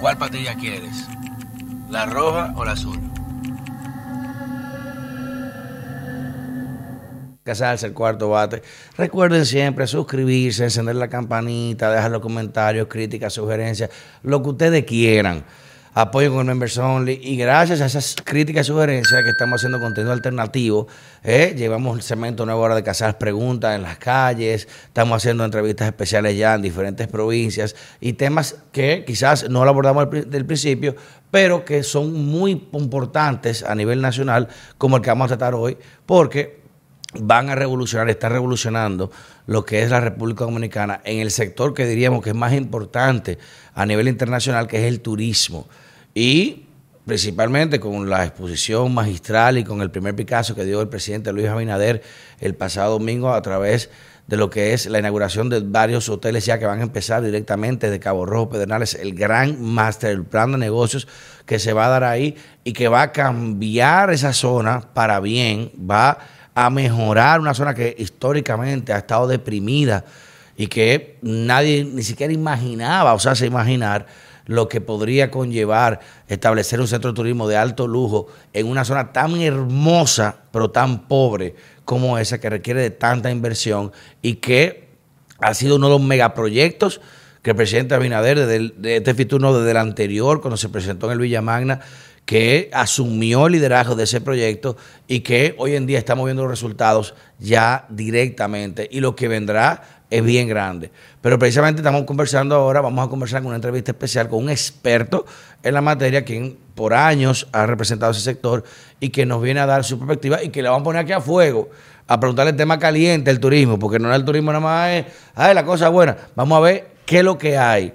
¿Cuál patilla quieres? ¿La roja o la azul? Casarse el cuarto bate. Recuerden siempre suscribirse, encender la campanita, dejar los comentarios, críticas, sugerencias, lo que ustedes quieran apoyo con el Members Only y gracias a esas críticas y sugerencias que estamos haciendo contenido alternativo, eh, llevamos el segmento nuevo hora de cazar preguntas en las calles, estamos haciendo entrevistas especiales ya en diferentes provincias y temas que quizás no lo abordamos del principio, pero que son muy importantes a nivel nacional, como el que vamos a tratar hoy, porque van a revolucionar, están revolucionando lo que es la República Dominicana en el sector que diríamos que es más importante a nivel internacional, que es el turismo. Y principalmente con la exposición magistral y con el primer Picasso que dio el presidente Luis Abinader el pasado domingo a través de lo que es la inauguración de varios hoteles ya que van a empezar directamente de Cabo Rojo, Pedernales, el gran máster, el plan de negocios que se va a dar ahí y que va a cambiar esa zona para bien, va a mejorar una zona que históricamente ha estado deprimida y que nadie ni siquiera imaginaba, o sea, se imaginar lo que podría conllevar establecer un centro de turismo de alto lujo en una zona tan hermosa, pero tan pobre como esa, que requiere de tanta inversión y que ha sido uno de los megaproyectos que el presidente Abinader, desde de este desde el anterior, cuando se presentó en el Villa Magna, que asumió el liderazgo de ese proyecto y que hoy en día estamos viendo los resultados ya directamente y lo que vendrá es bien grande. Pero precisamente estamos conversando ahora, vamos a conversar con una entrevista especial con un experto en la materia, quien por años ha representado ese sector y que nos viene a dar su perspectiva y que le vamos a poner aquí a fuego, a preguntarle el tema caliente, el turismo, porque no es el turismo nada más, es, la cosa buena. Vamos a ver qué es lo que hay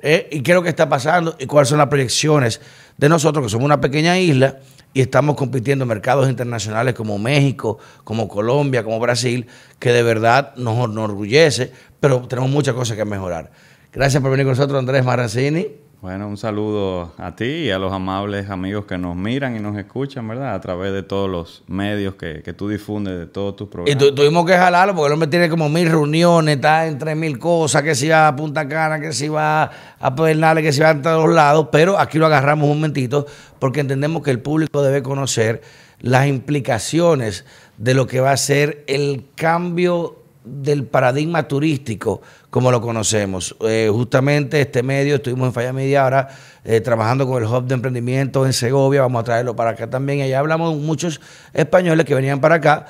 eh, y qué es lo que está pasando y cuáles son las proyecciones de nosotros, que somos una pequeña isla y estamos compitiendo en mercados internacionales como México, como Colombia, como Brasil, que de verdad nos enorgullece, pero tenemos muchas cosas que mejorar. Gracias por venir con nosotros, Andrés Marancini. Bueno, un saludo a ti y a los amables amigos que nos miran y nos escuchan, ¿verdad? A través de todos los medios que, que tú difundes de todos tus programas. Y tuvimos que jalarlo porque el hombre tiene como mil reuniones, está entre mil cosas, que si va a Punta Cana, que si va a Pedernales, que si va a todos lados, pero aquí lo agarramos un momentito porque entendemos que el público debe conocer las implicaciones de lo que va a ser el cambio del paradigma turístico como lo conocemos. Eh, justamente este medio, estuvimos en Falla Media ahora eh, trabajando con el Hub de Emprendimiento en Segovia, vamos a traerlo para acá también. Allá hablamos muchos españoles que venían para acá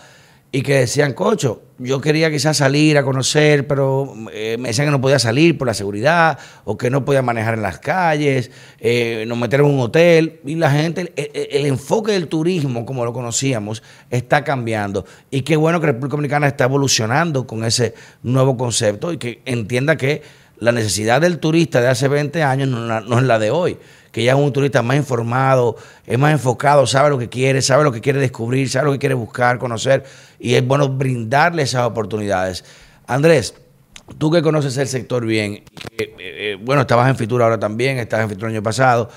y que decían, cocho, yo quería quizás salir a conocer, pero eh, me decían que no podía salir por la seguridad o que no podía manejar en las calles, eh, nos metieron en un hotel y la gente, el, enfoque del turismo como lo conocíamos está cambiando. Y qué bueno que República Dominicana está evolucionando con ese nuevo concepto y que entienda que la necesidad del turista de hace 20 años no es la de hoy que ya es un turista más informado, es más enfocado, sabe lo que quiere, sabe lo que quiere descubrir, sabe lo que quiere buscar, conocer, y es bueno brindarle esas oportunidades. Andrés, tú que conoces el sector bien, eh, eh, bueno, estabas en Fitura ahora también, estabas en Fitura el año pasado,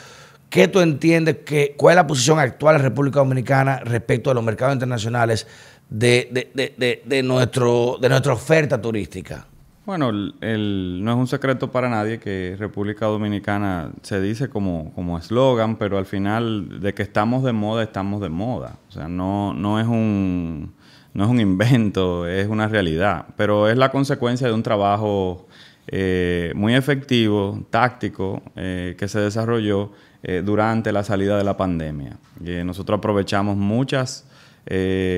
¿qué tú entiendes, que, cuál es la posición actual de la República Dominicana respecto a los mercados internacionales de, de, nuestro, de nuestra oferta turística? Bueno, el, no es un secreto para nadie que República Dominicana se dice como eslogan, pero al final de que estamos de moda, estamos de moda. O sea, no, no, es un, no es un invento, es una realidad. Pero es la consecuencia de un trabajo eh, muy efectivo, táctico, eh, que se desarrolló eh, durante la salida de la pandemia. nosotros aprovechamos muchas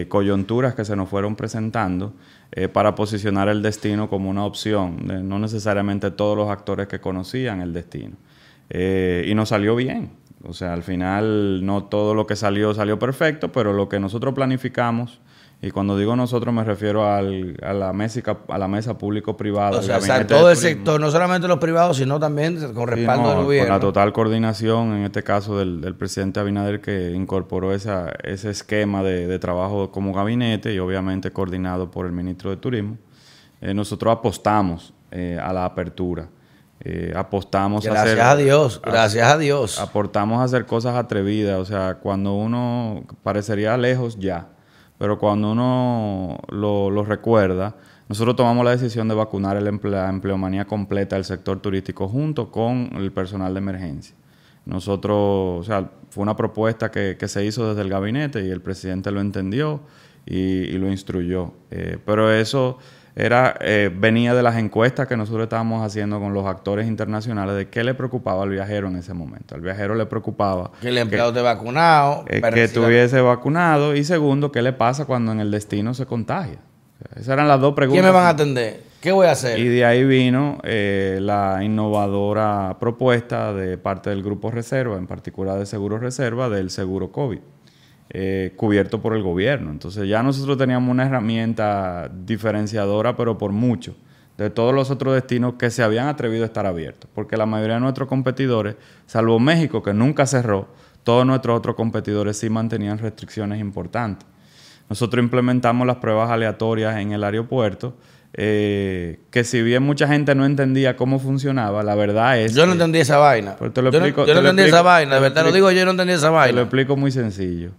coyunturas que se nos fueron presentando eh, para posicionar el destino como una opción, no necesariamente todos los actores que conocían el destino. Eh, y nos salió bien. O sea, al final no todo lo que salió salió perfecto, pero lo que nosotros planificamos y cuando digo nosotros me refiero al, a la mesa, a la mesa público-privada. O sea, todo el sector, no solamente los privados, sino también con respaldo del gobierno. Con la total coordinación, en este caso del, presidente Abinader, que incorporó esa, ese esquema de, trabajo como gabinete y obviamente coordinado por el ministro de Turismo. Eh, nosotros apostamos eh, a la apertura. Eh, apostamos a hacer... Gracias a Dios, gracias a Dios. Aportamos a hacer cosas atrevidas. O sea, cuando uno parecería lejos ya pero cuando uno lo, recuerda, nosotros tomamos la decisión de vacunar la empleomanía completa del sector turístico junto con el personal de emergencia. Nosotros, o sea, fue una propuesta que, que se hizo desde el gabinete y el presidente lo entendió y, y lo instruyó. Eh, pero eso era eh, venía de las encuestas que nosotros estábamos haciendo con los actores internacionales de qué le preocupaba al viajero en ese momento. Al viajero le preocupaba que el empleado esté vacunado, eh, que estuviese vacunado y segundo, qué le pasa cuando en el destino se contagia. esas eran las dos preguntas. ¿Quién me van a atender? ¿Qué voy a hacer? Y de ahí vino eh, la innovadora propuesta de parte del Grupo Reserva, en particular de Seguro Reserva, del seguro COVID, eh, cubierto por el gobierno. Entonces ya nosotros teníamos una herramienta diferenciadora, pero por mucho, de todos los otros destinos que se habían atrevido a estar abiertos. Porque la mayoría de nuestros competidores, salvo México, que nunca cerró, todos nuestros otros competidores sí mantenían restricciones importantes. Nosotros implementamos las pruebas aleatorias en el aeropuerto eh, que si bien mucha gente no entendía cómo funcionaba, la verdad es. Yo no entendí esa vaina. Te lo explico, yo no, entendí esa vaina, de verdad lo digo, yo no entendí esa vaina. Te lo explico muy sencillo.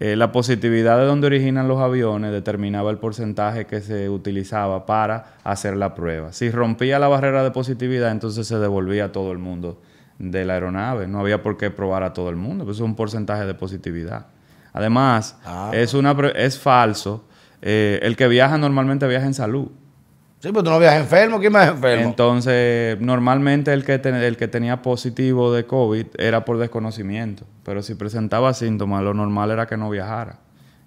Eh, la positividad de donde originan los aviones determinaba el porcentaje que se utilizaba para hacer la prueba. Si rompía la barrera de positividad, entonces se devolvía a todo el mundo de la aeronave. No había por qué probar a todo el mundo, pues es un porcentaje de positividad. Además, ah. es, una, es falso. Eh, el que viaja normalmente viaja en salud. Sí, pero tú no viajas enfermo, ¿quién más enfermo? Entonces, normalmente el que, el que tenía positivo de COVID era por desconocimiento, pero si presentaba síntomas, lo normal era que no viajara,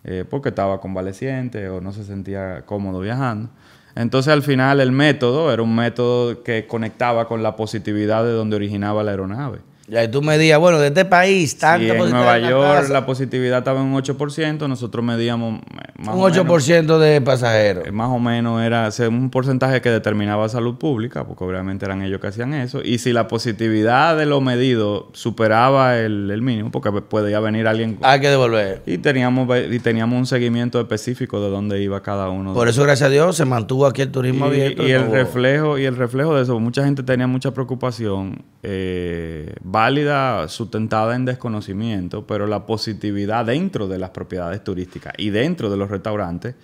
eh, porque estaba convaleciente o no se sentía cómodo viajando. Entonces, al final, el método era un método que conectaba con la positividad de donde originaba la aeronave. Ya, y tú medías, bueno, de este país, tanto en Nueva York la positividad estaba en un 8%, nosotros medíamos más un 8% de pasajeros. Eh, más o menos era un porcentaje que determinaba salud pública, porque obviamente eran ellos que hacían eso. Y si la positividad de lo medido superaba el, mínimo, porque podía venir alguien. Hay que devolver. Y teníamos, y teníamos un seguimiento específico de dónde iba cada uno. Por eso, gracias a Dios, se mantuvo aquí el turismo abierto. Y, el reflejo, y el reflejo de eso, mucha gente tenía mucha preocupación. Eh, válida, sustentada en desconocimiento, pero la positividad dentro de las propiedades turísticas y dentro de los restaurantes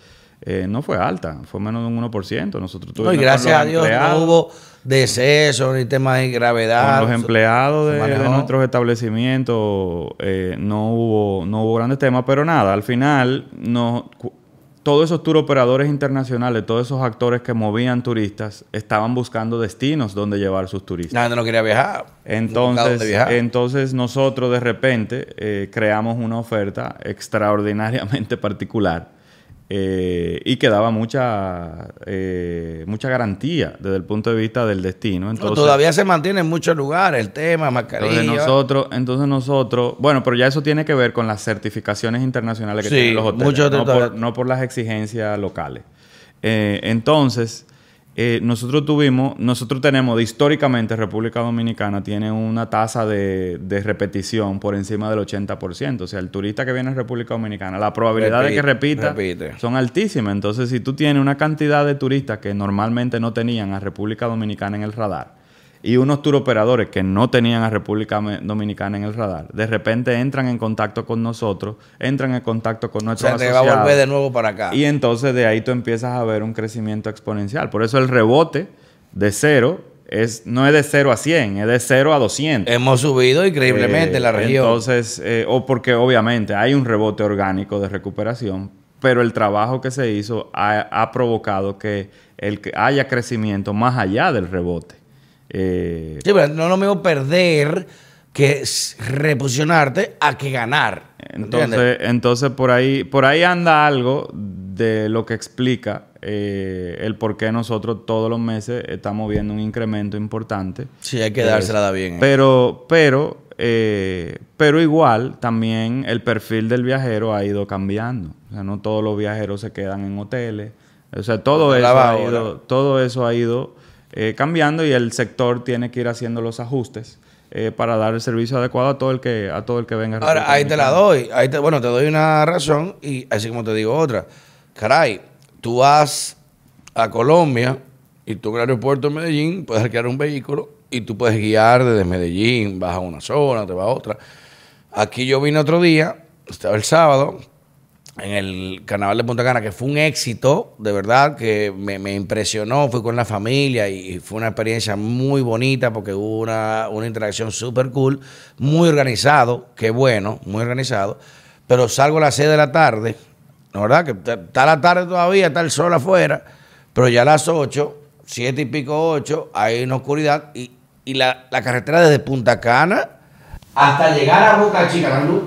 eh, no fue alta, fue menos de un 1%. Nosotros tuvimos y gracias a Dios no hubo decesos ni temas de gravedad. Con los empleados de, nuestros establecimientos eh, no, hubo, no hubo grandes temas, pero nada, al final no, todos esos tour operadores internacionales, todos esos actores que movían turistas, estaban buscando destinos donde llevar sus turistas. La gente no quería viajar. Entonces, entonces nosotros de repente eh, creamos una oferta extraordinariamente particular eh, y que daba mucha, eh, mucha garantía desde el punto de vista del destino. Entonces, todavía se mantiene en muchos lugares el tema, mascarilla. Entonces nosotros, entonces nosotros, bueno, pero ya eso tiene que ver con las certificaciones internacionales que tienen los hoteles, no, por, no por las exigencias locales. Eh, entonces, eh, nosotros tuvimos, nosotros tenemos, históricamente República Dominicana tiene una tasa de, repetición por encima del 80%. O sea, el turista que viene a República Dominicana, la probabilidad de que repita son altísimas. Entonces, si tú tienes una cantidad de turistas que normalmente no tenían a República Dominicana en el radar, y unos tour operadores que no tenían a República Dominicana en el radar, de repente entran en contacto con nosotros, entran en contacto con nuestros o sea, asociados. va a volver de nuevo para acá. Y entonces de ahí tú empiezas a ver un crecimiento exponencial. Por eso el rebote de cero es, no es de cero a 100, es de cero a 200. Hemos subido increíblemente en la región. Entonces, eh, o porque obviamente hay un rebote orgánico de recuperación, pero el trabajo que se hizo ha, ha provocado que, el, que haya crecimiento más allá del rebote. Eh, sí, pero no lo mismo perder que reposicionarte a que ganar. Entonces, entonces por ahí, por ahí anda algo de lo que explica eh, el por qué nosotros todos los meses estamos viendo un incremento importante. Sí, hay que dársela bien. Pero, pero, eh, pero igual también el perfil del viajero ha ido cambiando. O sea, no todos los viajeros se quedan en hoteles. O sea, todo, eso ha, ido, todo eso ha ido eh, cambiando y el sector tiene que ir haciendo los ajustes eh, para dar el servicio adecuado a todo el que a todo el que venga. Ahora, ahí te la doy. Ahí te, bueno, te doy una razón y así como te digo otra. Caray, tú vas a Colombia y tú en el aeropuerto de Medellín puedes alquilar un vehículo y tú puedes guiar desde Medellín, vas a una zona, te vas a otra. Aquí yo vine otro día, estaba el sábado, en el carnaval de Punta Cana, que fue un éxito, de verdad, que me, impresionó, fui con la familia y fue una experiencia muy bonita porque hubo una, una interacción súper cool, muy organizado, qué bueno, muy organizado, pero salgo a las 6 de la tarde, ¿no verdad? Que está la tarde todavía, está el sol afuera, pero ya a las 8, 7 y pico 8, hay una oscuridad y, y la, la carretera desde Punta Cana hasta llegar a Boca Chica, la luz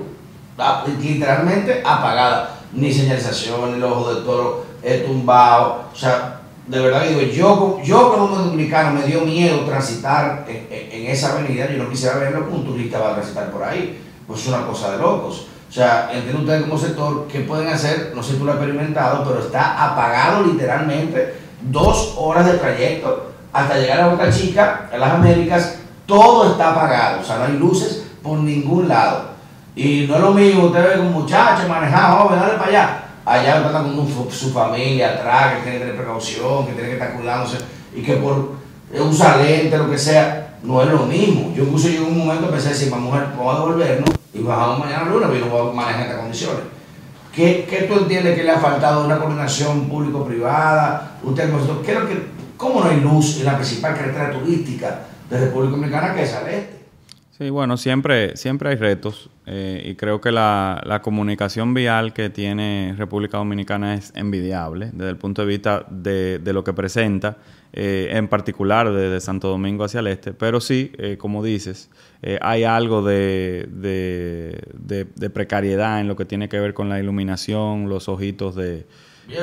ah, literalmente apagada ni señalización, el ojo del toro he tumbado. O sea, de verdad digo, yo, yo como dominicano me dio miedo transitar en, esa avenida, yo no quisiera verlo un turista va a transitar por ahí. Pues es una cosa de locos. O sea, entienden ustedes como sector qué pueden hacer, no sé si tú lo has experimentado, pero está apagado literalmente dos horas de trayecto hasta llegar a Boca Chica, en las Américas, todo está apagado, o sea, no hay luces por ningún lado. Y no es lo mismo, usted ve un muchacho manejado, joven, dale para allá. Allá está con su familia atrás, que tiene que tener precaución, que tiene que estar cuidándose y que por usar lente, lo que sea, no es lo mismo. Yo incluso yo en un momento pensé decir, mi mujer, vamos a devolvernos y bajamos mañana a luna, pero no voy a manejar estas condiciones. ¿Qué, ¿Qué, tú entiendes que le ha faltado una coordinación público-privada? Usted, que, ¿Cómo no hay luz en la principal carretera turística de República Dominicana que es al? Sí, bueno, siempre, siempre hay retos eh, y creo que la, la, comunicación vial que tiene República Dominicana es envidiable desde el punto de vista de, de lo que presenta, eh, en particular desde Santo Domingo hacia el este, pero sí, eh, como dices, hay algo de, de, de, precariedad en lo que tiene que ver con la iluminación, los ojitos de... y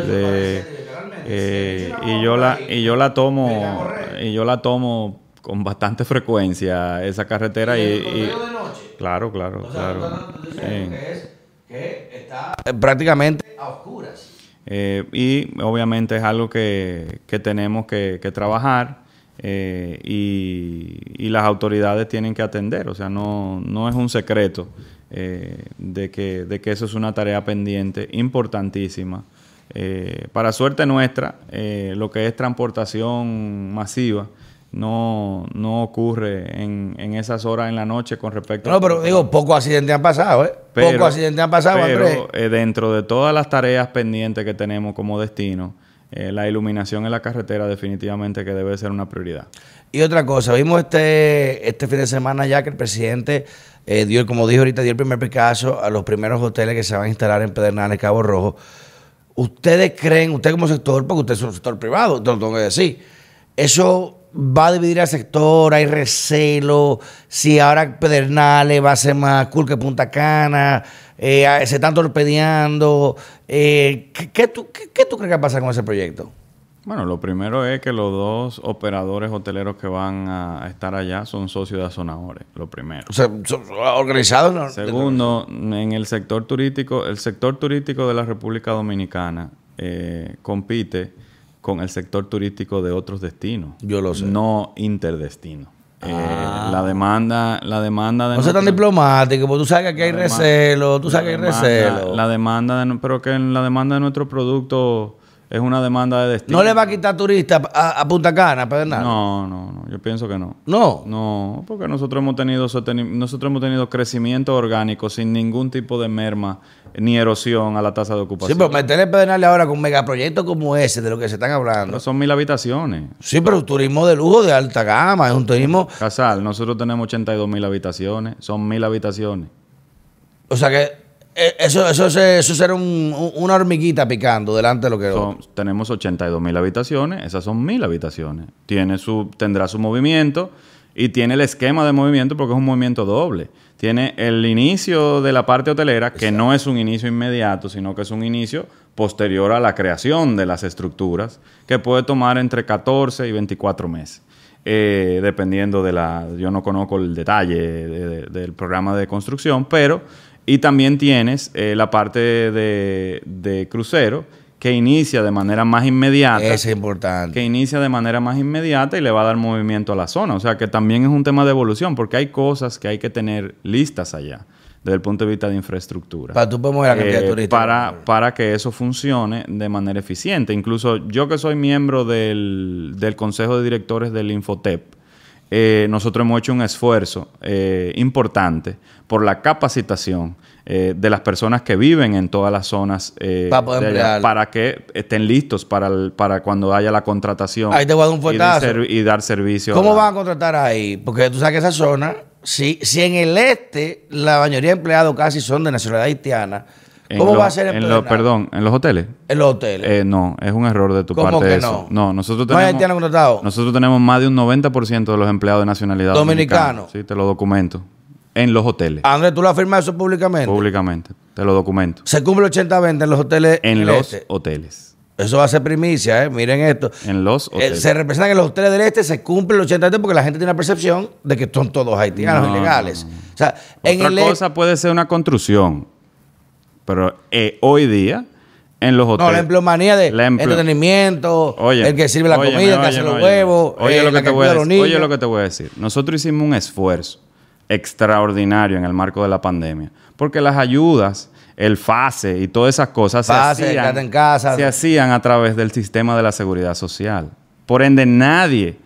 yo la y yo la tomo y yo la tomo con bastante frecuencia esa carretera. ¿Y, y, de noche? Claro, claro, claro. que, es, que está prácticamente a oscuras. Eh, y obviamente es algo que, que tenemos que, que trabajar eh, y, y, las autoridades tienen que atender. O sea, no, no es un secreto eh, de, que, de que eso es una tarea pendiente importantísima. para suerte nuestra, lo que es transportación masiva, no, no ocurre en, en, esas horas en la noche con respecto No, pero digo, pocos accidentes han pasado, ¿eh? pocos accidentes han pasado, pero, eh, dentro de todas las tareas pendientes que tenemos como destino, eh, la iluminación en la carretera definitivamente que debe ser una prioridad. Y otra cosa, vimos este, este fin de semana ya que el presidente eh, dio, como dijo ahorita, dio el primer Picasso a los primeros hoteles que se van a instalar en Pedernales, Cabo Rojo. ¿Ustedes creen, usted como sector, porque usted es un sector privado, te lo tengo que decir, eso va a dividir al sector, hay recelo, si ahora Pedernales va a ser más cool que Punta Cana, eh, se están torpedeando. Eh, ¿qué, tú, qué, tú crees que va a pasar con ese proyecto? Bueno, lo primero es que los dos operadores hoteleros que van a estar allá son socios de Azonadores, lo primero. O sea, organizados. Segundo, en el sector turístico, el sector turístico de la República Dominicana eh, compite con el sector turístico de otros destinos. Yo lo sé. No interdestino. Eh, ah. la demanda, la demanda de. No sea tan diplomático, porque tú sabes que aquí hay recelo, tú sabes que hay recelo. La demanda, de, pero que la demanda de nuestro producto es una demanda de destino. ¿No le va a quitar turistas a, Punta Cana, Pedernal? No, no, no, yo pienso que no. ¿No? No, porque nosotros hemos tenido nosotros hemos tenido crecimiento orgánico sin ningún tipo de merma ni erosión a la tasa de ocupación. Sí, pero meterle Pedernales ahora con megaproyectos como ese, de lo que se están hablando. son mil habitaciones. Sí, pero un turismo de lujo de alta gama, es un turismo... Casal, nosotros tenemos 82 mil habitaciones, son mil habitaciones. O sea que eh, eso, eso, eso será una hormiguita picando delante de lo que... Son, tenemos 82 mil habitaciones, esas son mil habitaciones. Tiene su, tendrá su movimiento y tiene el esquema de movimiento porque es un movimiento doble. Tiene el inicio de la parte hotelera, que no es un inicio inmediato, sino que es un inicio posterior a la creación de las estructuras, que puede tomar entre 14 y 24 meses. Eh, dependiendo de la... Yo no conozco el detalle del programa de construcción, pero y también tienes eh, la parte de, crucero que inicia de manera más inmediata. Es importante. Que inicia de manera más inmediata y le va a dar movimiento a la zona. O sea que también es un tema de evolución porque hay cosas que hay que tener listas allá desde el punto de vista de infraestructura. Para tú la cantidad de eh, turistas. Para, para que eso funcione de manera eficiente. Incluso yo que soy miembro del, del Consejo de Directores del Infotep, eh, nosotros hemos hecho un esfuerzo eh, importante por la capacitación eh, de las personas que viven en todas las zonas eh, Para poder de allá, emplearlo. para que estén listos para, el- para cuando haya la contratación Ahí te voy a dar un y, dar servicio. ¿Cómo a la- van a contratar ahí? Porque tú sabes que esa zona, si, si en el este la mayoría de empleados casi son de nacionalidad haitiana, ¿cómo va a ser en, los-? Perdón, en los hoteles. En los hoteles. Eh, no, es un error de tu ¿Cómo parte que eso. no? nosotros ¿No hay tenemos, contratados? nosotros tenemos más de un 90% de los empleados de nacionalidad Dominicano. dominicana. Sí, te lo documento. En los hoteles, Andrés, ¿tú lo has firmado eso públicamente? públicamente. Te lo documento. Se cumple 80-20 en los hoteles. En los este. hoteles. Eso va a ser primicia, ¿eh? Miren esto. En los Eh, hoteles. se representa que en los hoteles del este se cumple el 80 porque la gente tiene la percepción de que son todos haitianos No, ilegales. O sea, en Otra el este- cosa puede ser una construcción. Pero eh, hoy día, en los hoteles. No, la empleomanía de La empleo- entretenimiento, Oye, el que sirve la comida, el que hace óyeme, los huevos, Oye, eh, lo que te voy a decir. Oye, lo que te voy a decir. Nosotros hicimos un esfuerzo extraordinario en el marco de la pandemia. Porque las ayudas, el FASE y todas esas cosas FASE, se, hacían, quédate en casa. se hacían a través del sistema de la seguridad social. Por ende, nadie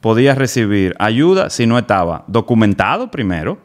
podía recibir ayuda si no estaba documentado primero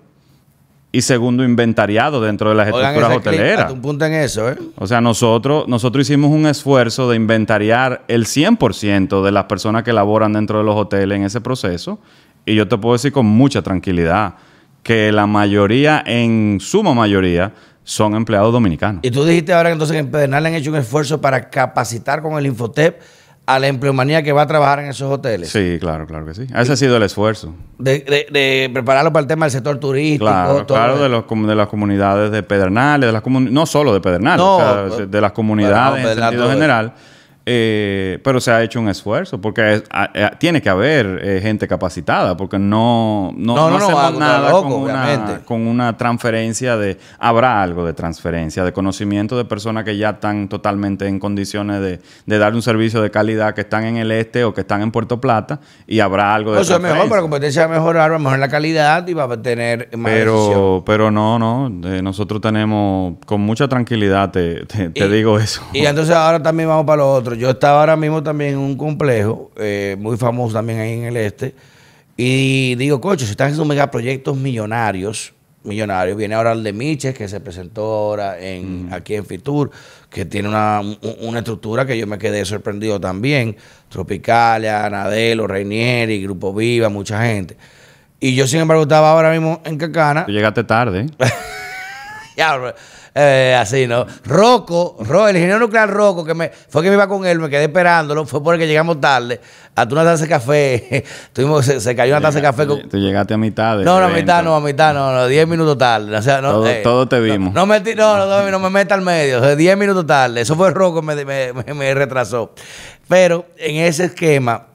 y segundo inventariado dentro de las Oigan estructuras hoteleras. un punto en eso, ¿eh? O sea, nosotros, nosotros hicimos un esfuerzo de inventariar el 100% de las personas que laboran dentro de los hoteles en ese proceso. Y yo te puedo decir con mucha tranquilidad que la mayoría, en suma mayoría, son empleados dominicanos. Y tú dijiste ahora que entonces en Pedernal han hecho un esfuerzo para capacitar con el Infotep a la empleomanía que va a trabajar en esos hoteles. Sí, claro, claro que sí. Ese ha sido el esfuerzo. De, de- de prepararlo para el tema del sector turístico. Claro, todo claro, de, los, com- de las comunidades de Pedernales, de las no solo de Pedernales, No, o sea, de las comunidades en sentido eso. Eh, pero se ha hecho un esfuerzo porque es- a- a- tiene que haber eh, gente capacitada porque no, no, No, no, no no, hacemos algo nada loco, con, una, con una transferencia de... Habrá algo de transferencia, de conocimiento de personas que ya están totalmente en condiciones de, de dar un servicio de calidad, que están en el este o que están en Puerto Plata y habrá algo de Eso es mejor, pero la competencia va a mejorar, va a mejorar la calidad y va a tener más decisión. Pero, pero no, no. eh, nosotros tenemos, con mucha tranquilidad, te, te- te Y- digo eso. Y entonces ahora también vamos para lo otro. Yo estaba ahora mismo también en un complejo, eh, muy famoso también ahí en el este, y digo, cocho, si están haciendo megaproyectos millonarios, millonarios, viene ahora el de Miches, que se presentó ahora en, aquí en Fitur, que tiene una, un- una estructura que yo me quedé sorprendido también. Tropicalia, Anadelo, Reinieri, Grupo Viva, mucha gente. Y yo, sin embargo, estaba ahora mismo en Cacana. Tú llegaste tarde. ¿eh? Ya, bro. Eh, así, ¿no? Rocco, Ro- el ingeniero nuclear Rocco, que me, fue que me iba con él, me quedé esperándolo, fue porque llegamos tarde, a una taza de café, tuvimos, se, se cayó una taza de café con... Tú llegaste a mitad. del No, no, a mitad no, a mitad no, no, 10 minutos tarde. O sea, no, Todo- eh, todo te vimos. No, no, no, no, no me meta al medio, o sea, 10 minutos tarde. Eso fue Rocco, me, me, me- me retrasó. Pero en ese esquema,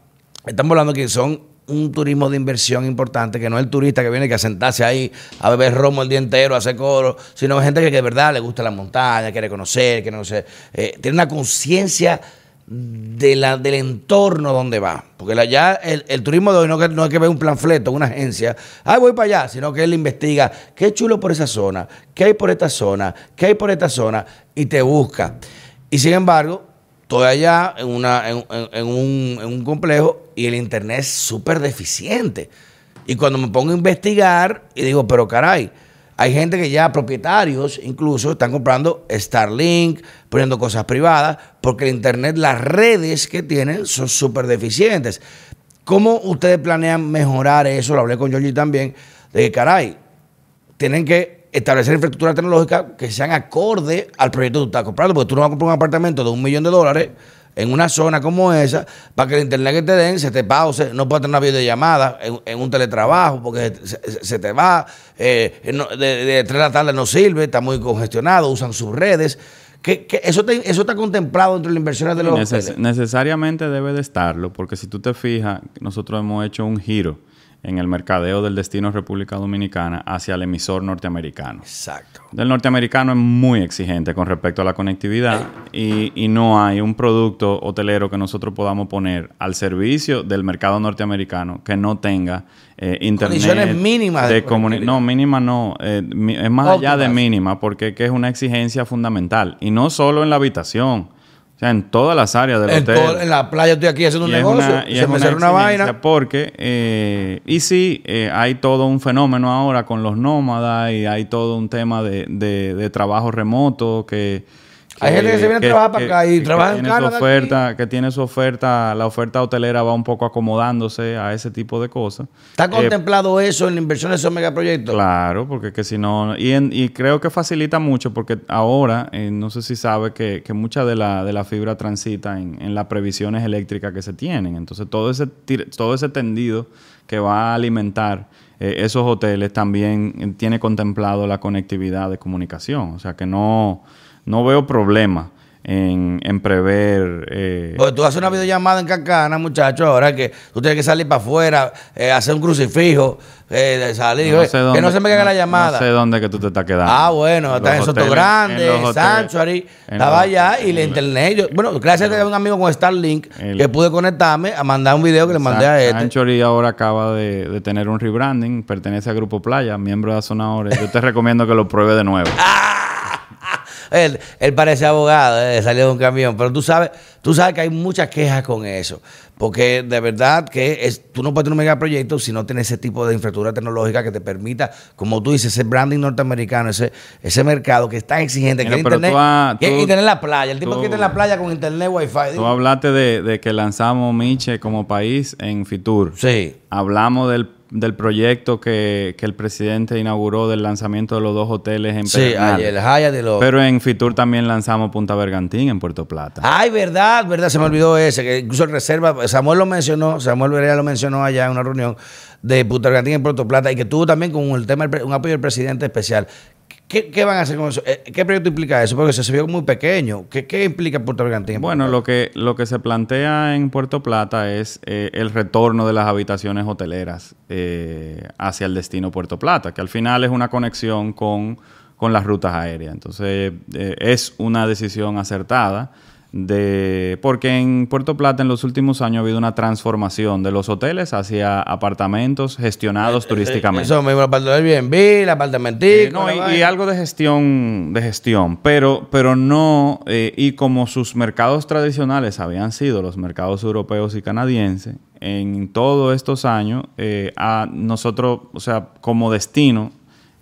estamos hablando que son un turismo de inversión importante, que no es el turista que viene que a sentarse ahí a beber romo el día entero, a hacer coro, sino gente que de verdad le gusta la montaña, quiere conocer, quiere conocer, eh, tiene una conciencia de la, del entorno donde va. Porque la- ya el, turismo de hoy no, que- no es que ve un planfleto, una agencia, ay, voy para allá, sino que él investiga qué chulo por esa zona, qué hay por esta zona, qué hay por esta zona, y te busca. Y sin embargo, estoy allá en, una, en, un, en un complejo y el internet es súper deficiente. Y cuando me pongo a investigar, y digo, pero caray, hay gente que ya, propietarios incluso, están comprando Starlink, poniendo cosas privadas, porque el internet, las redes que tienen son súper deficientes. ¿Cómo ustedes planean mejorar eso? Lo hablé con Georgie también, de que, caray, tienen que establecer infraestructura tecnológica que sean acorde al proyecto que tú estás comprando, porque tú no vas a comprar un apartamento de un millón de dólares en una zona como esa, para que el internet que te den se te pause, no puedes tener una videollamada en, un teletrabajo, porque se, te va, eh, de, de 3 de la tarde no sirve, está muy congestionado, usan sus redes. Que eso, te- eso está contemplado entre las inversiones de los Neces- hoteles. necesariamente debe de estarlo, porque si tú te fijas, nosotros hemos hecho un giro en el mercadeo del destino República Dominicana hacia el emisor norteamericano. Exacto. El norteamericano es muy exigente con respecto a la conectividad y, y no hay un producto hotelero que nosotros podamos poner al servicio del mercado norteamericano que no tenga eh, internet. Condiciones mínimas de. No, mínima no. eh, es más allá de mínima porque que es una exigencia fundamental. Y no solo en la habitación. O sea, en todas las áreas del En, hotel. todo- en la playa estoy aquí haciendo un Y negocio. una- y se me una una vaina. Porque, eh, y sí, eh, hay todo un fenómeno ahora con los nómadas y hay todo un tema de, de- de trabajo remoto que... Hay gente que se viene a trabajar para acá y trabaja en tiene Canadá Su oferta, que tiene su oferta, la oferta hotelera va un poco acomodándose a ese tipo de cosas. ¿Está Eh, contemplado eso en la inversión de esos megaproyectos? Claro, porque que si no, y, en- y creo que facilita mucho porque ahora, eh, no sé si sabe que, que mucha de la, de la fibra transita en, en las previsiones eléctricas que se tienen. Entonces todo ese, todo ese tendido que va a alimentar eh, esos hoteles también tiene contemplado la conectividad de comunicación. O sea que no, no veo problema en, en prever... eh, Porque tú haces una videollamada en Cacana, muchacho, ahora que tú tienes que salir para afuera, eh, hacer un crucifijo, eh, de salir, no eh, sé que dónde- no se me caiga la llamada. No sé dónde que tú te estás quedando. Ah, bueno, está en Soto Grande, en Sanctuary, estaba allá y la internet. yo- bueno, gracias a un amigo con Starlink El- que pude conectarme a mandar un video que le mandé a este. Sanctuary ahora acaba de, de tener un rebranding, pertenece al Grupo Playa, miembro de Azonadores. Yo te recomiendo que lo pruebe de nuevo. Él, él parece abogado, eh, salió de un camión, pero tú sabes, tú sabes que hay muchas quejas con eso, porque de verdad que es, tú no puedes tener un megaproyecto si no tienes ese tipo de infraestructura tecnológica que te permita, como tú dices, ese branding norteamericano, ese, ese mercado que es tan exigente, Mira, que pero internet, tú tú- internet en la playa, el tipo que está en la playa con internet wifi. Tú hablaste de, de que lanzamos Miche como país en Fitur. Sí. Hablamos del, del proyecto que, que el presidente inauguró del lanzamiento de los dos hoteles en Sí, ayer, el Hyatt y los... Pero en Fitur también lanzamos Punta Bergantín en Puerto Plata. Ay, verdad, verdad, se me olvidó ese, que incluso el reserva, Samuel lo mencionó, Samuel Verea lo mencionó allá en una reunión de Punta Argentina en Puerto Plata y que tuvo también con el tema, un apoyo del presidente especial. ¿Qué, qué van a hacer con eso? Eh, ¿Qué proyecto implica eso? Porque se vio muy pequeño. ¿Qué, qué implica Puerto Argentina? Bueno, lo que, lo que se plantea en Puerto Plata es eh, el retorno de las habitaciones hoteleras eh, hacia el destino Puerto Plata, que al final es una conexión con, con las rutas aéreas. Entonces, eh, es una decisión acertada. De, porque en Puerto Plata en los últimos años ha habido una transformación de los hoteles hacia apartamentos gestionados turísticamente. Eso mismo, del Airbnb, la parte Eh, no, y, y algo de gestión, de gestión, pero, pero no, eh, y como sus mercados tradicionales habían sido los mercados europeos y canadienses, en todos estos años, eh, a nosotros, o sea, como destino,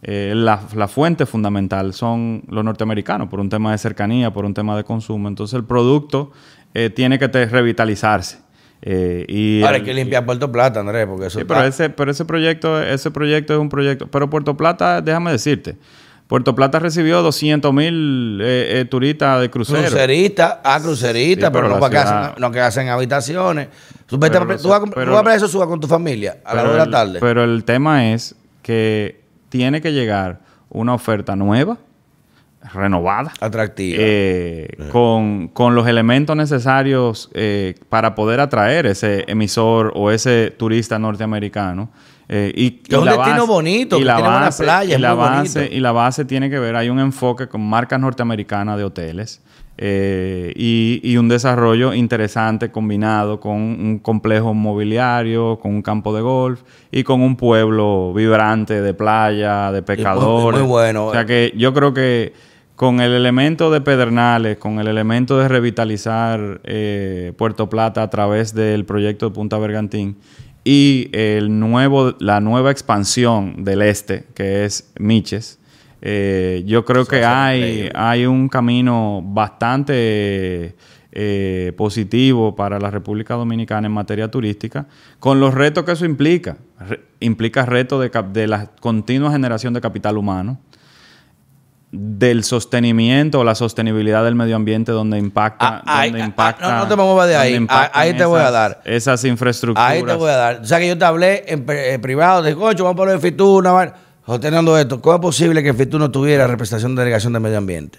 eh, la, la fuente fundamental son los norteamericanos, por un tema de cercanía, por un tema de consumo. Entonces el producto eh, tiene que te- revitalizarse. Eh, y Ahora hay que limpiar Puerto Plata, Andrés, porque eso Sí, pero está- ese, pero ese proyecto, ese proyecto es un proyecto. Pero Puerto Plata, déjame decirte, Puerto Plata recibió 200 mil eh, eh, turistas de crucero. Crucerista, ah, crucerista, Sí, pero, pero no que hacen, no que hacen habitaciones. Tú, Pero vas, a- pero eso suba con tu familia a la Pero hora de la el- tarde. Pero el tema es que tiene que llegar una oferta nueva, renovada, Atractiva. eh, con, con los elementos necesarios eh, para poder atraer ese emisor o ese turista norteamericano. Eh, y, Que es un la destino bonito, que tiene buenas playas, y la muy base, bonito. y la base tiene que ver, hay un enfoque con marcas norteamericanas de hoteles eh, y, y un desarrollo interesante combinado con un complejo mobiliario, con un campo de golf y con un pueblo vibrante de playa, de pescadores. muy bueno. O sea que yo creo que con el elemento de Pedernales, con el elemento de revitalizar eh, Puerto Plata a través del proyecto de Punta Bergantín y el nuevo, la nueva expansión del este, que es Miches, eh, yo creo que hay, hay un camino bastante eh, positivo para la República Dominicana en materia turística, con los retos que eso implica. Re- implica retos de, de la continua generación de capital humano, del sostenimiento o la sostenibilidad del medio ambiente donde impacta, Ah, donde ah, impacta ah, no, no te muevas de ahí. Ah, ahí te voy a dar. esas infraestructuras. Ahí te voy a dar. O sea que yo te hablé en, en privado de coche, vamos a poner Fitur, una vaina. Teniendo esto, ¿cómo es posible que Fitur no tuviera representación de delegación de medio ambiente?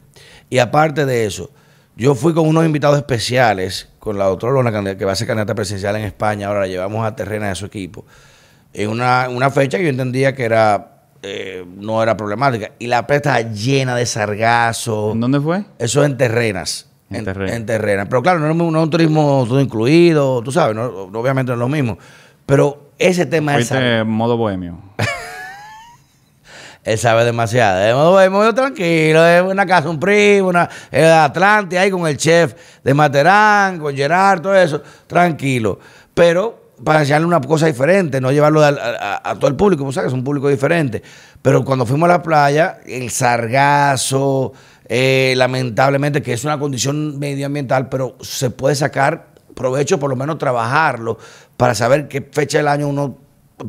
Y aparte de eso, yo fui con unos invitados especiales, con la doctora Lona, que va a ser candidata presidencial en España, ahora la llevamos a Terrena de su equipo, en una, una fecha que yo entendía que era eh, no era problemática. Y la playa llena de sargazo. ¿En dónde fue? Eso en terrenas. En En, terrenas. en terrenas. Pero claro, no es, un- no es un turismo todo incluido, tú sabes, no- obviamente no es lo mismo. Pero ese tema es... Modo bohemio. Él sabe demasiado. Hemos, hemos ido tranquilo, es una casa, un primo, una Atlante ahí con el chef de Materán, con Gerard, todo eso, tranquilo. Pero para enseñarle una cosa diferente, no llevarlo a, a- a todo el público, sabes, es un público diferente. Pero cuando fuimos a la playa, el sargazo, eh, lamentablemente, que es una condición medioambiental, pero se puede sacar provecho, por lo menos trabajarlo, para saber qué fecha del año uno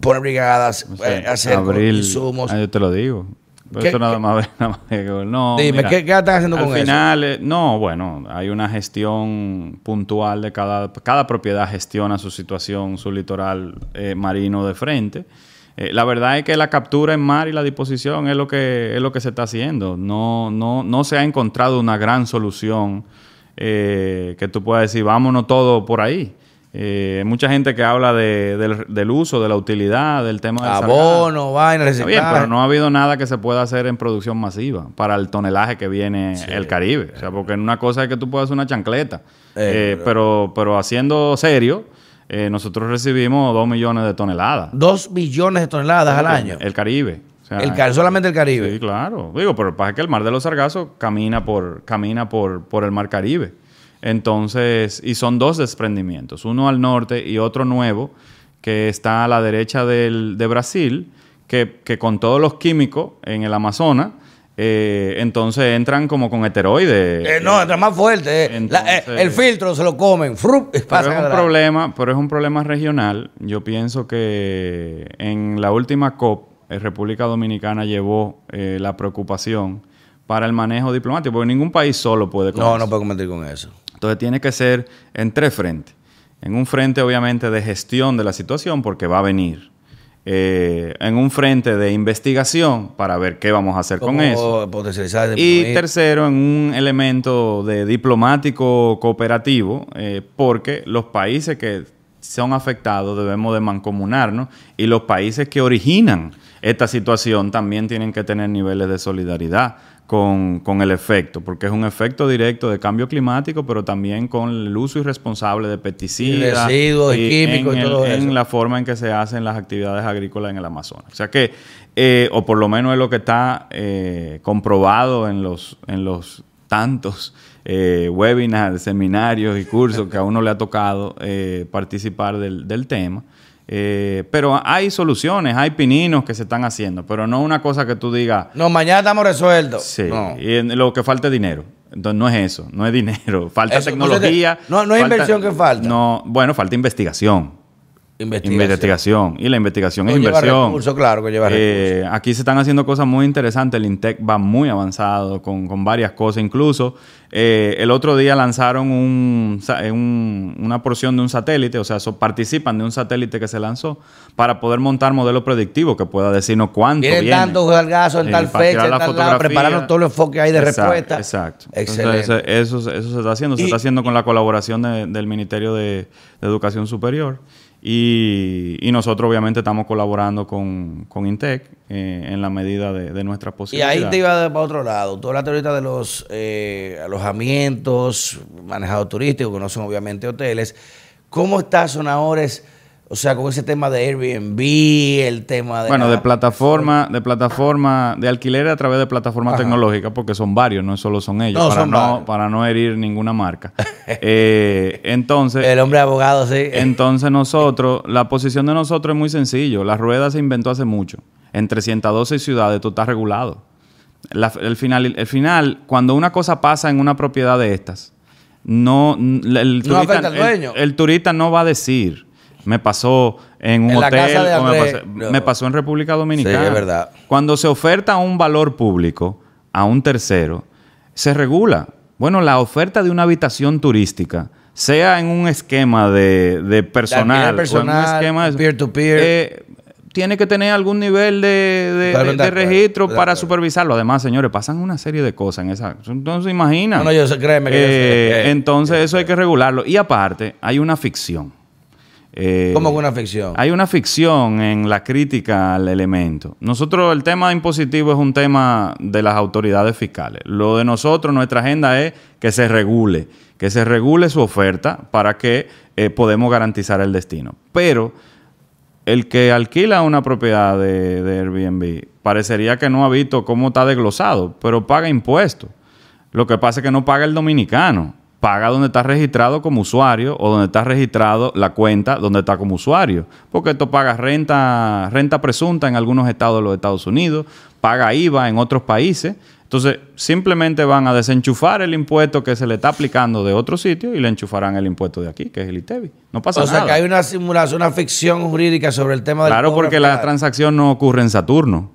pone brigadas, O sea, eh, hacer abril, insumos. ah, yo te lo digo. Pero ¿Qué- eso nada más, nada. No, Dime, mira, ¿qué- qué están haciendo al con eso? final, eh, no, bueno, hay una gestión puntual de cada... Cada propiedad gestiona su situación, su litoral eh, marino de frente. Eh, la verdad es que la captura en mar y la disposición es lo que, es lo que se está haciendo. No, no, no se ha encontrado una gran solución eh, que tú puedas decir, vámonos todo por ahí. Eh, mucha gente que habla de- del, del uso, de la utilidad, del tema del. Abono, vaina, Está bien, reciclaje. pero no ha habido nada que se pueda hacer en producción masiva para el tonelaje que viene el Caribe. O sea, porque en una cosa es que tú puedas hacer una chancleta, Eh, eh, pero, pero haciendo serio, eh, nosotros recibimos dos millones de toneladas. Dos billones de toneladas al año. El Caribe. O sea, El solamente el Caribe. Sí, claro. Digo, pero pasa que el mar de los Sargazos camina por, camina por, por el mar Caribe. Entonces, y son dos desprendimientos, uno al norte y otro nuevo, que está a la derecha del, de Brasil, que, que con todos los químicos en el Amazonas, eh, entonces entran como con heteroides. Eh, no, entra más fuerte. eh. La- el filtro se lo comen. frup, Pero es un problema, pero es un problema regional. Yo pienso que en la última COP, República Dominicana llevó eh, la preocupación para el manejo diplomático, porque ningún país solo puede con No, eso. no puedo comentar con eso. Entonces tiene que ser en tres frentes. En un frente, obviamente, de gestión de la situación, porque va a venir. Eh, en un frente de investigación para ver qué vamos a hacer con eso. Y tercero, en un elemento de diplomático cooperativo, eh, porque los países que son afectados debemos de mancomunarnos y los países que originan esta situación también tienen que tener niveles de solidaridad con, con el efecto, porque es un efecto directo de cambio climático, pero también con el uso irresponsable de pesticidas, Y residuos y químicos en y todo en eso. la forma en que se hacen las actividades agrícolas en el Amazonas. O sea que, eh, o por lo menos es lo que está eh, comprobado en los, en los tantos eh, webinars, seminarios y cursos que a uno le ha tocado eh, participar del, del tema. Eh, pero hay soluciones, hay pininos que se están haciendo, pero no una cosa que tú digas, No, mañana estamos resueltos. sí, No. y lo que falta es dinero. Entonces no es eso, no es dinero, falta Eso, tecnología. no- no es falta- inversión que falta. No, bueno, falta investigación. Investigación. Investigación. Y la investigación es inversión. recursos, claro, conlleva Eh, aquí se están haciendo cosas muy interesantes. El INTEC va muy avanzado con, con varias cosas. Incluso eh, el otro día lanzaron un, eh, un- una porción de un satélite, o sea, so- participan de un satélite que se lanzó para poder montar modelos predictivos que pueda decirnos cuánto viene. tantos galgazos en Sí, tal fecha, en tal lado, fotografía. preparando todo el enfoque ahí de Exacto, respuesta. Exacto. Excelente. Entonces, eso, eso se está haciendo. Se Y- está haciendo con la colaboración de- del Ministerio de, de Educación Superior. Y, y nosotros, obviamente, estamos colaborando con, con INTEC eh, en la medida de, de nuestras Y posibilidades. ahí te iba para otro lado. Tú hablaste ahorita de los eh, alojamientos, manejados turísticos, que no son obviamente hoteles. ¿Cómo está Sonadores? O sea, con ese tema de Airbnb, el tema de. Bueno, la- de plataforma, de plataforma, de alquiler a través de plataformas tecnológicas, porque son varios, no solo son ellos, No, para, son no, varios. para no herir ninguna marca. Eh, entonces, El hombre abogado, sí. Entonces nosotros, la posición de nosotros es muy sencillo. La rueda se inventó hace mucho. En 312 ciudades tú estás regulado. La- el, final, el final, cuando una cosa pasa en una propiedad de estas, no, n- el, No afecta al el- dueño. el turista no va a decir, me pasó en un En la hotel, casa de o me, pasó, no. me pasó en República Dominicana. Sí, es verdad. Cuando se oferta un valor público a un tercero, se regula. Bueno, la oferta de una habitación turística, sea en un esquema de, de personal, alquiler personal, o en un esquema de peer-to-peer. eh, tiene que tener algún nivel de, de- de- registro para supervisarlo. Además, señores, pasan una serie de cosas en esa. No se imaginan. No, no, yo sé, créeme que yo sé, Eh, eh, entonces, eso hay que regularlo. Y aparte, hay una ficción. Eh, Como que una ficción. hay una ficción en la crítica al elemento. Nosotros, el tema impositivo es un tema de las autoridades fiscales. Lo de nosotros, nuestra agenda es que se regule, que se regule su oferta para que eh, podamos garantizar el destino. Pero el que alquila una propiedad de, de Airbnb parecería que no ha visto cómo está desglosado, pero paga impuestos. Lo que pasa es que no paga el dominicano paga donde está registrado como usuario o donde está registrado la cuenta donde está como usuario. Porque esto paga renta, renta presunta en algunos estados de los Estados Unidos, paga IVA en otros países. Entonces, simplemente van a desenchufar el impuesto que se le está aplicando de otro sitio y le enchufarán el impuesto de aquí, que es el ITEVI. No pasa nada. O sea, que hay una simulación, una ficción jurídica sobre el tema del Claro, porque la transacción no ocurre en Saturno.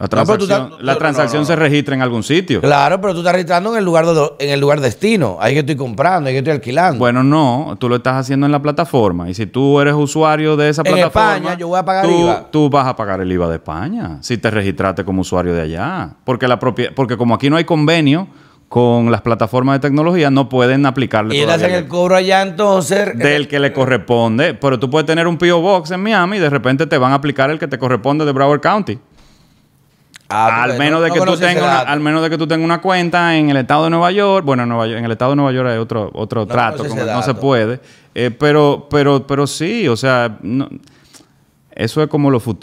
La transacción, la transacción se registra en algún sitio. Claro, pero tú estás registrando en el lugar en el lugar destino. Ahí que estoy comprando, ahí que estoy alquilando. Bueno, no, tú lo estás haciendo en la plataforma. Y si tú eres usuario de esa plataforma. En España, yo voy a pagar tú, IVA. Tú vas a pagar el IVA de España. Si te registraste como usuario de allá. Porque, la porque como aquí no hay convenio con las plataformas de tecnología, no pueden aplicarle. Y hacen el cobro allá entonces. Del que le corresponde. Pero tú puedes tener un P.O. Box en Miami y de repente te van a aplicar el que te corresponde de Broward County. Ah, al, menos de que tú tengas una, al menos de que tú tengas una cuenta en el estado de Nueva York. Bueno, en, Nueva en el estado de Nueva York hay otro, otro trato, no se puede. Eh, pero, pero, pero sí, o sea, eso es como los food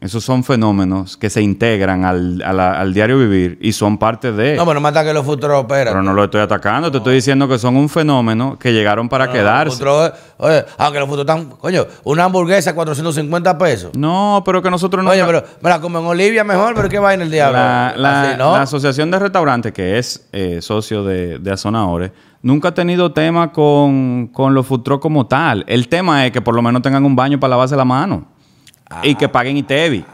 esos son fenómenos que se integran al, diario vivir y son parte de... No, pero no me ataques los futuros, espera. Pero no lo estoy atacando, te estoy diciendo que son un fenómeno que llegaron para quedarse. oye, aunque los futuros están... Coño, una hamburguesa 450 pesos. No, pero que nosotros no... Oye, pero me la como en Olivia mejor, pero ¿qué va en el diablo? La, Asociación de Restaurantes, que es eh, socio de, de Azonadores, nunca ha tenido tema con, con los futuros como tal. El tema es que por lo menos tengan un baño para lavarse la mano y que paguen ITEVI.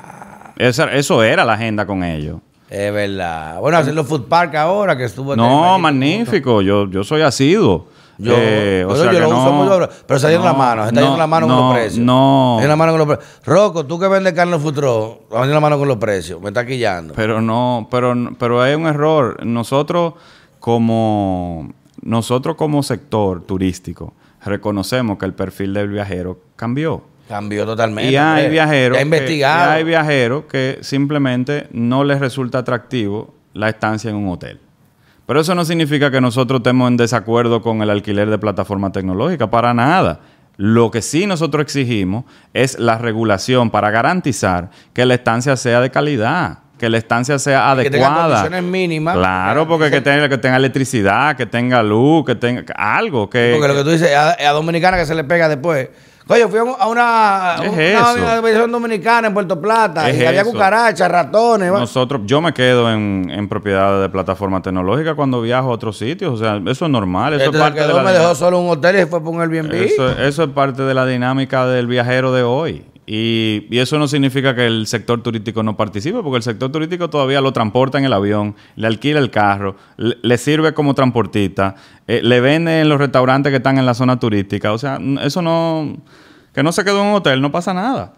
Eso, eso era la agenda con ellos. Es verdad. Bueno, hacer los food park ahora que estuvo. No, magnífico. Yo, yo soy asiduo. Yo, eh, o sea yo lo uso mucho, pero está yendo la mano, está yendo la mano con los precios. No. Está la mano con los precios. Rocco, tú que vendes carne futuro, va la mano con los precios, me está quillando. Pero no, pero, pero hay un error. Nosotros como nosotros como sector turístico reconocemos que el perfil del viajero cambió. Cambió totalmente. Y hay viajeros. Que, hay viajeros que simplemente no les resulta atractivo la estancia en un hotel. Pero eso no significa que nosotros estemos en desacuerdo con el alquiler de plataforma tecnológica, para nada. Lo que sí nosotros exigimos es la regulación para garantizar que la estancia sea de calidad, que la estancia sea adecuada. Que tenga condiciones mínimas. Claro, porque que tenga, que tenga electricidad, que tenga luz, que tenga algo que... Porque lo que tú dices, a, a Dominicana que se le pega después Oye, fui a una, una, dominicana en Puerto Plata y había cucarachas, ratones. Nosotros, yo me quedo en, en propiedad de plataforma tecnológica cuando viajo a otros sitios. O sea, eso es normal. Eso es parte de la me dejó solo un hotel y fue por un Airbnb. Eso, eso es parte de la dinámica del viajero de hoy. Y, eso no significa que el sector turístico no participe, porque el sector turístico todavía lo transporta en el avión, le alquila el carro, le, sirve como transportista, eh, le vende en los restaurantes que están en la zona turística. O sea, eso no. Que no se quedó en un hotel, no pasa nada.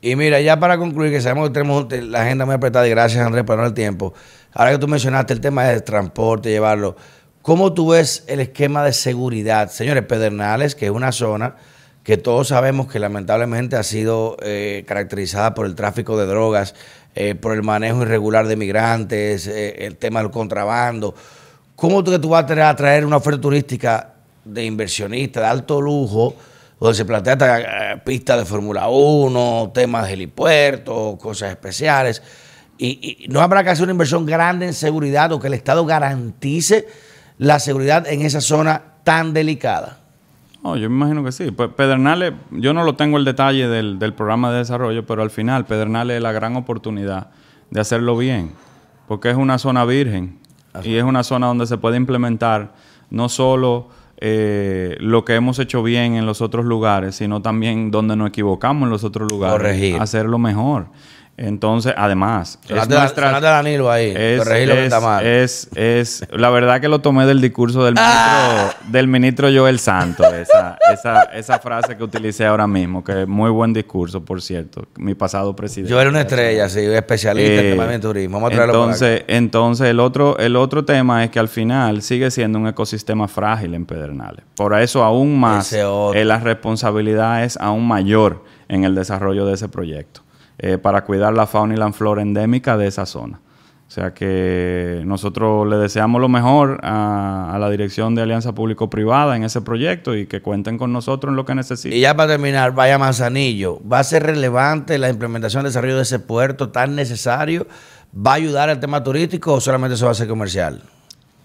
Y mira, ya para concluir, que sabemos que tenemos la agenda muy apretada y gracias Andrés por el tiempo. Ahora que tú mencionaste el tema del transporte, llevarlo, ¿cómo tú ves el esquema de seguridad? Señores, Pedernales, que es una zona que todos sabemos que lamentablemente ha sido eh, caracterizada por el tráfico de drogas, eh, por el manejo irregular de migrantes, eh, el tema del contrabando. ¿Cómo tú, que tú vas a traer una oferta turística de inversionistas de alto lujo, donde se plantea esta pista de Fórmula 1, temas de helipuertos, cosas especiales? Y, y, no habrá que hacer una inversión grande en seguridad o que el Estado garantice la seguridad en esa zona tan delicada. No, yo me imagino que sí. Pues Pedernales, yo no lo tengo el detalle del, programa de desarrollo, pero al final Pedernales es la gran oportunidad de hacerlo bien, porque es una zona virgen y es una zona donde se puede implementar no solo eh, lo que hemos hecho bien en los otros lugares, sino también donde nos equivocamos en los otros lugares, Corregir. hacerlo mejor. Entonces, además, es, nuestra, ahí, es, es, la verdad que lo tomé del discurso del ministro, ah. del ministro Joel Santos, esa, esa, esa frase que utilicé ahora mismo, que es muy buen discurso, por cierto, mi pasado presidente. Yo era una estrella, sí, especialista en tema de turismo. Vamos a entonces, entonces el otro, el otro tema es que al final sigue siendo un ecosistema frágil en Pedernales. Por eso aún más, eh, la responsabilidad es aún mayor en el desarrollo de ese proyecto. Eh, para cuidar la fauna y la flora endémica de esa zona. O sea que nosotros le deseamos lo mejor a, la dirección de Alianza Público-Privada en ese proyecto y que cuenten con nosotros en lo que necesiten. Y ya para terminar, vaya Manzanillo, ¿va a ser relevante la implementación y desarrollo de ese puerto tan necesario? ¿Va a ayudar al tema turístico o solamente eso va a ser comercial?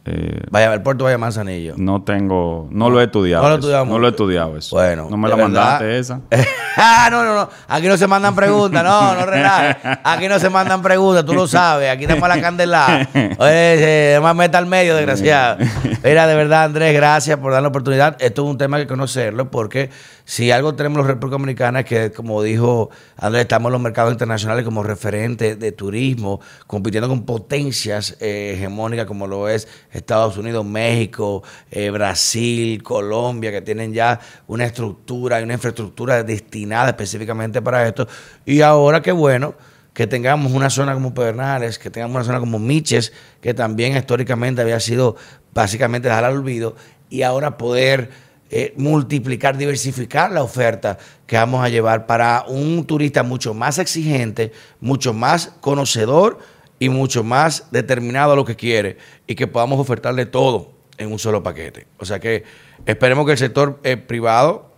Eh, vaya, el puerto vaya Manzanillo. No tengo, no lo he estudiado. No lo, estudiado no lo he estudiado eso. Bueno, no me la mandaste esa. ah, no, no, no. Aquí no se mandan preguntas, no, no relajes. Aquí no se mandan preguntas, tú lo sabes. Aquí tenemos la candela. Oye, además meta al medio, desgraciado. Mira, de verdad, Andrés, gracias por dar la oportunidad. Esto es un tema que conocerlo porque si algo tenemos los República Dominicana es que, como dijo Andrés, estamos en los mercados internacionales como referentes de turismo, compitiendo con potencias eh, hegemónicas como lo es Estados Unidos, México, eh, Brasil, Colombia, que tienen ya una estructura y una infraestructura destinada específicamente para esto. Y ahora qué bueno que tengamos una zona como Pedernales, que tengamos una zona como Miches, que también históricamente había sido básicamente dejar al olvido, y ahora poder eh, multiplicar, diversificar la oferta que vamos a llevar para un turista mucho más exigente, mucho más conocedor y mucho más determinado a lo que quiere y que podamos ofertarle todo en un solo paquete. O sea que esperemos que el sector eh, privado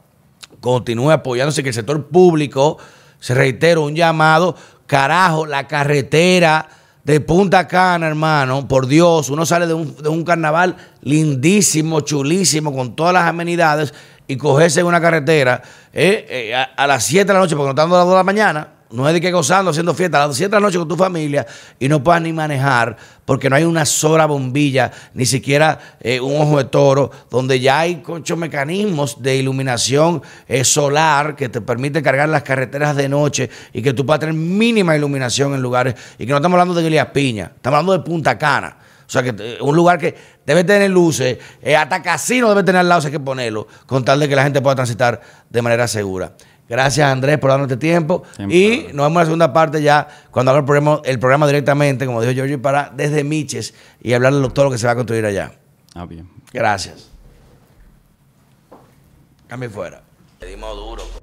continúe apoyándose, que el sector público, se reitero, un llamado, carajo, la carretera de Punta Cana, hermano, por Dios, uno sale de un, carnaval lindísimo, chulísimo, con todas las amenidades y cogerse en una carretera eh, eh, a, las 7 de la noche, porque no están a las 2 de la mañana, no es de que gozando, haciendo fiesta a las 7 de la noche con tu familia y no puedas ni manejar porque no hay una sola bombilla, ni siquiera eh, un ojo de toro, donde ya hay muchos mecanismos de iluminación eh, solar que te permite cargar las carreteras de noche y que tú puedas tener mínima iluminación en lugares. Y que no estamos hablando de Guilías Piña, estamos hablando de Punta Cana. O sea, que eh, un lugar que debe tener luces, hasta casino debe tener al lado, hay que ponerlo, con tal de que la gente pueda transitar de manera segura. Gracias Andrés por darnos este tiempo. y nos vemos en la segunda parte ya, cuando haga el programa, el programa directamente, como dijo Giorgio, para desde Miches y hablar de todo lo que se va a construir allá. Ah, bien. Gracias. Cambio fuera. Le dimos duro.